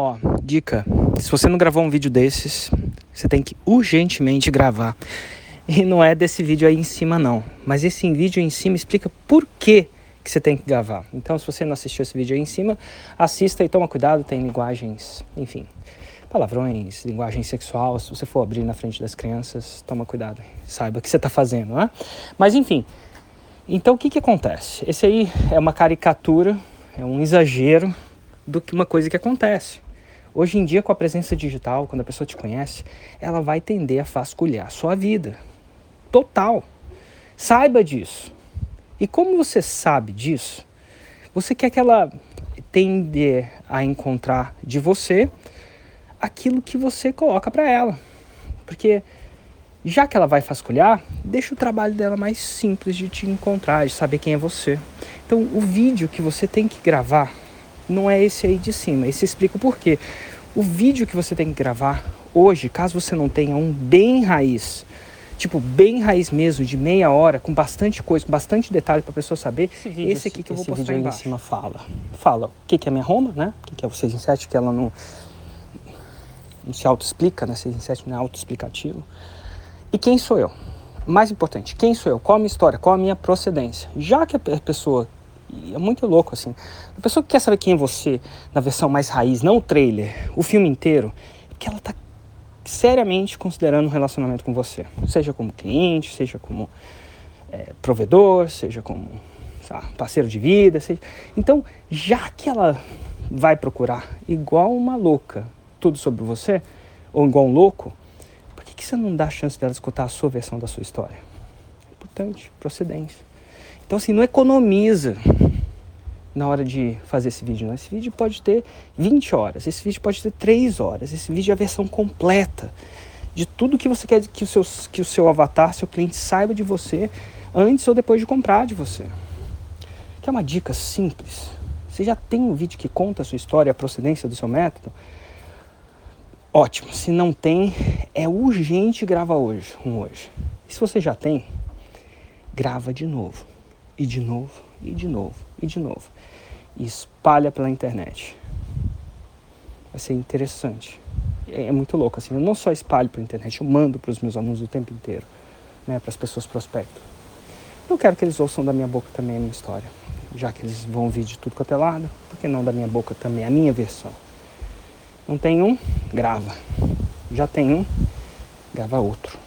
Ó, dica: se você não gravou um vídeo desses, você tem que urgentemente gravar. E não é desse vídeo aí em cima, não. Mas esse vídeo aí em cima explica por que, que você tem que gravar. Então, se você não assistiu esse vídeo aí em cima, assista e toma cuidado, tem linguagens, enfim, palavrões, linguagem sexual. Se você for abrir na frente das crianças, toma cuidado, saiba o que você está fazendo, né? Mas enfim, então o que, que acontece? Esse aí é uma caricatura, é um exagero do que uma coisa que acontece. Hoje em dia, com a presença digital, quando a pessoa te conhece, ela vai tender a vasculhar a sua vida. Total. Saiba disso. E como você sabe disso, você quer que ela tende a encontrar de você aquilo que você coloca para ela. Porque já que ela vai vasculhar, deixa o trabalho dela mais simples de te encontrar, de saber quem é você. Então, o vídeo que você tem que gravar não é esse aí de cima. Esse explica o porquê. O vídeo que você tem que gravar hoje, caso você não tenha um bem raiz, tipo bem raiz mesmo, de meia hora, com bastante coisa, com bastante detalhe para a pessoa saber, esse, vídeo, esse aqui que eu vou postar vídeo embaixo. em cima fala. Fala o que, que é minha Roma, né? O que, que é o 6 em 7, que ela não, não se auto-explica, né? 6 em 7 não é auto-explicativo. E quem sou eu? Mais importante, quem sou eu? Qual a minha história? Qual a minha procedência? Já que a pessoa e é muito louco, assim. A pessoa que quer saber quem é você na versão mais raiz, não o trailer, o filme inteiro, é que ela tá seriamente considerando um relacionamento com você. Seja como cliente, seja como é, provedor, seja como parceiro de vida. Seja... Então, já que ela vai procurar igual uma louca tudo sobre você, ou igual um louco, por que, que você não dá a chance dela escutar a sua versão da sua história? Importante, procedência. Então, assim, não economiza na hora de fazer esse vídeo. Não. Esse vídeo pode ter 20 horas, esse vídeo pode ter 3 horas, esse vídeo é a versão completa de tudo que você quer que o seu, que o seu avatar, seu cliente saiba de você antes ou depois de comprar de você. Que é uma dica simples. Você já tem um vídeo que conta a sua história, a procedência do seu método? Ótimo. Se não tem, é urgente gravar hoje, um hoje. E se você já tem, grava de novo e de novo, e de novo, e de novo. E espalha pela internet. Vai ser interessante. É, é muito louco, assim. Eu não só espalho pela internet, eu mando para os meus alunos o tempo inteiro, né, para as pessoas prospectam. Eu quero que eles ouçam da minha boca também a minha história. Já que eles vão ouvir de tudo quanto é lado, por que não da minha boca também a minha versão? Não tem um? Grava. Já tem um? Grava outro.